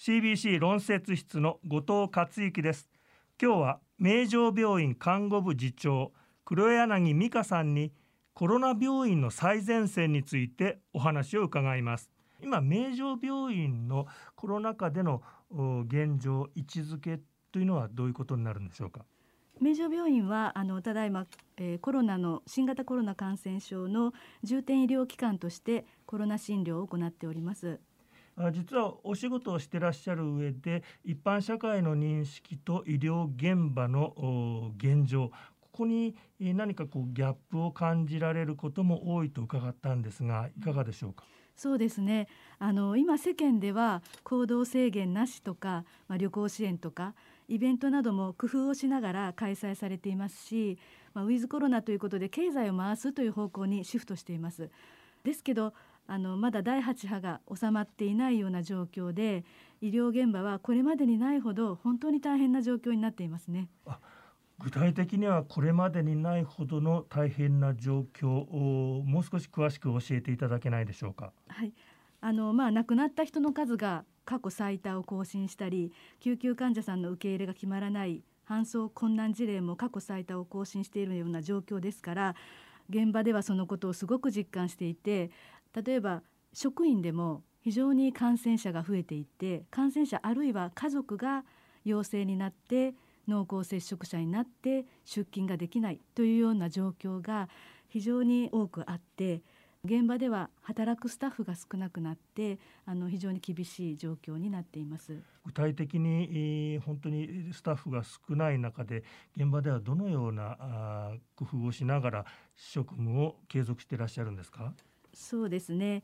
CBC 論説室の後藤克之です。今日は名城病院看護部次長黒柳美香さんにコロナ病院の最前線についてお話を伺います。今名城病院のコロナ禍での現状位置づけというのはどういうことになるんでしょうか？名城病院はあのただいま、えー、コロナの新型コロナ感染症の重点医療機関としてコロナ診療を行っております。実はお仕事をしてらっしゃる上で一般社会の認識と医療現場の現状ここに何かこうギャップを感じられることも多いと伺ったんですがいかがでしょうか？そうですねあの今世間では行動制限なしとか、まあ、旅行支援とかイベントなども工夫をしながら開催されていますし、まあ、ウィズコロナということで経済を回すという方向にシフトしています。ですけどあのまだ第8波が収まっていないような状況で医療現場はこれまでにないほど本当に大変な状況になっていますね。具体的にはこれまでにないほどの大変な状況をもう少し詳しく教えていただけないでしょうか？はい、あのまあ亡くなった人の数が過去最多を更新したり救急患者さんの受け入れが決まらない搬送困難事例も過去最多を更新しているような状況ですから現場ではそのことをすごく実感していて例えば職員でも非常に感染者が増えていて感染者あるいは家族が陽性になって濃厚接触者になって出勤ができないというような状況が非常に多くあって現場では働くスタッフが少なくなってあの非常に厳しい状況になっています。具体的に、本当にスタッフが少ない中で現場ではどのようなあ工夫をしながら職務を継続していらっしゃるんですか？そうですね。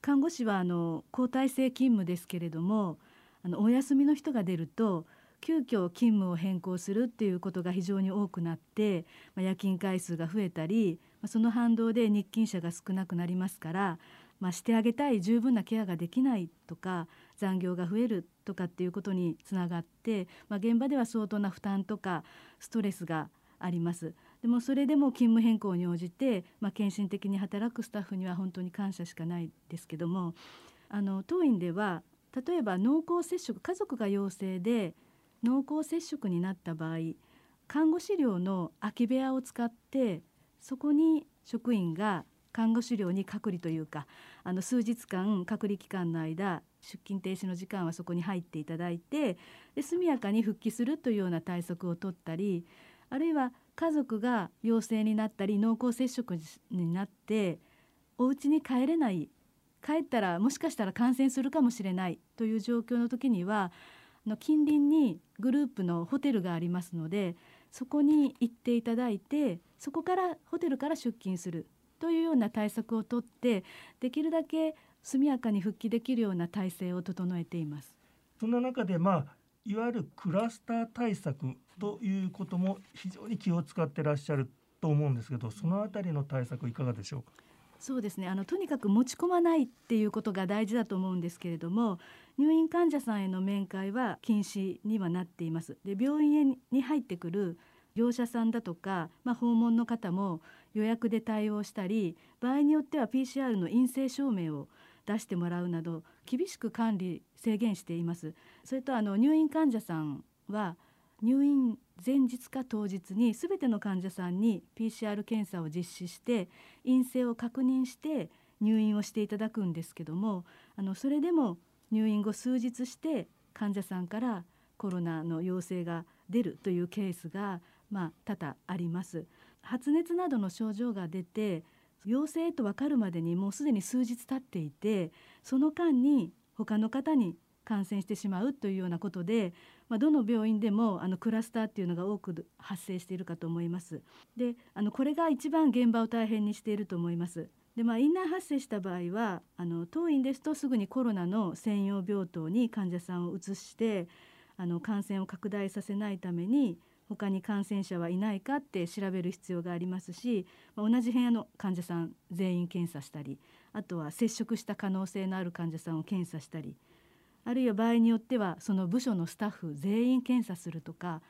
看護師はあの交代制勤務ですけれどもあのお休みの人が出ると急遽勤務を変更するっていうことが非常に多くなって、まあ、夜勤回数が増えたり、まあ、その反動で日勤者が少なくなりますから、まあ、してあげたい十分なケアができないとか残業が増えるとかっていうことにつながって、まあ、現場では相当な負担とかストレスがあります。でもそれでも勤務変更に応じて、まあ、献身的に働くスタッフには本当に感謝しかないですけどもあの当院では例えば濃厚接触家族が陽性で濃厚接触になった場合看護師寮の空き部屋を使ってそこに職員が看護師寮に隔離というかあの数日間隔離期間の間出勤停止の時間はそこに入っていただいてで速やかに復帰するというような対策を取ったりあるいは家族が陽性になったり濃厚接触になってお家に帰れない。帰ったらもしかしたら感染するかもしれない。という状況の時にはの近隣にグループのホテルがありますのでそこに行っていただいてそこからホテルから出勤する。というような対策をとってできるだけ速やかに復帰できるような体制を整えています。そんな中で、まあ、いわゆるクラスター対策ということも非常に気を使ってらっしゃると思うんですけどそのあたりの対策いかがでしょうか？そうですねあのとにかく持ち込まないっていうことが大事だと思うんですけれども入院患者さんへの面会は禁止にはなっています。で病院に入ってくる業者さんだとか、まあ、訪問の方も予約で対応したり場合によっては PCR の陰性証明を出してもらうなど厳しく管理制限していますそれとあの入院患者さんは入院前日か当日に全ての患者さんに PCR 検査を実施して陰性を確認して入院をしていただくんですけどもあのそれでも入院後数日して患者さんからコロナの陽性が出るというケースが、まあ、多々あります。発熱などの症状が出て陽性と分かるまでにもうすでに数日経っていてその間に他の方に感染してしまうというようなことで、まあ、どの病院でもあのクラスターっていうのが多く発生しているかと思います。であのこれが一番現場を大変にしていると思います。でまあ、院内発生した場合はあの当院ですとすぐにコロナの専用病棟に患者さんを移してあの感染を拡大させないために他に感染者はいないかって調べる必要がありますし、ま、同じ部屋の患者さん全員検査したりあとは接触した可能性のある患者さんを検査したりあるいは場合によってはその部署のスタッフ全員検査するとか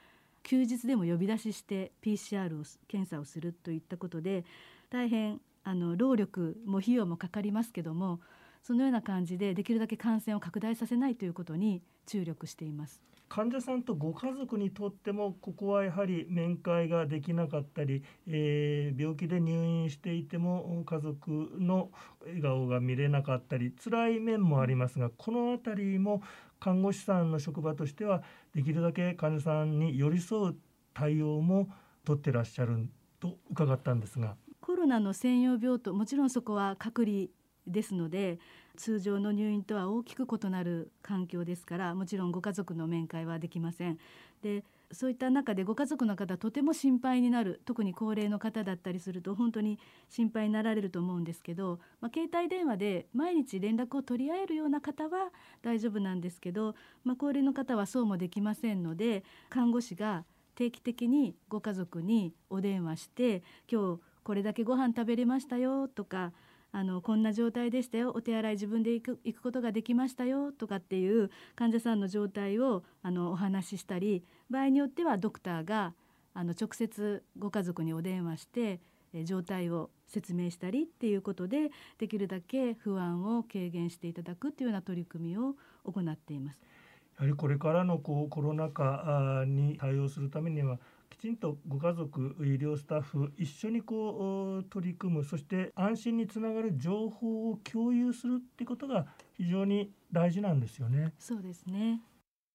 休日でも呼び出しして PCR を検査をするといったことで大変あの労力も費用もかかりますけどもそのような感じでできるだけ感染を拡大させないということに注力しています。患者さんとご家族にとってもここはやはり面会ができなかったり、えー、病気で入院していても家族の笑顔が見れなかったり辛い面もありますがこの辺りも看護師さんの職場としてはできるだけ患者さんに寄り添う対応も取ってらっしゃると伺ったんですが。コロナの専用病棟もちろんそこは隔離ですので通常の入院とは大きく異なる環境ですからもちろんご家族の面会はできません。でそういった中でご家族の方とても心配になる特に高齢の方だったりすると本当に心配になられると思うんですけど、まあ、携帯電話で毎日連絡を取り合えるような方は大丈夫なんですけど、まあ、高齢の方はそうもできませんので看護師が定期的にご家族にお電話して今日これだけご飯食べれましたよとかあのこんな状態でしたよお手洗い自分で行く行くことができましたよとかっていう患者さんの状態をあのお話ししたり場合によってはドクターがあの直接ご家族にお電話して状態を説明したりっていうことでできるだけ不安を軽減していただくというような取り組みを行っています。やはりこれからのこうコロナ禍に対応するためにはきちんとご家族医療スタッフ一緒にこう取り組むそして安心につながる情報を共有するってことが非常に大事なんですよね。そうですね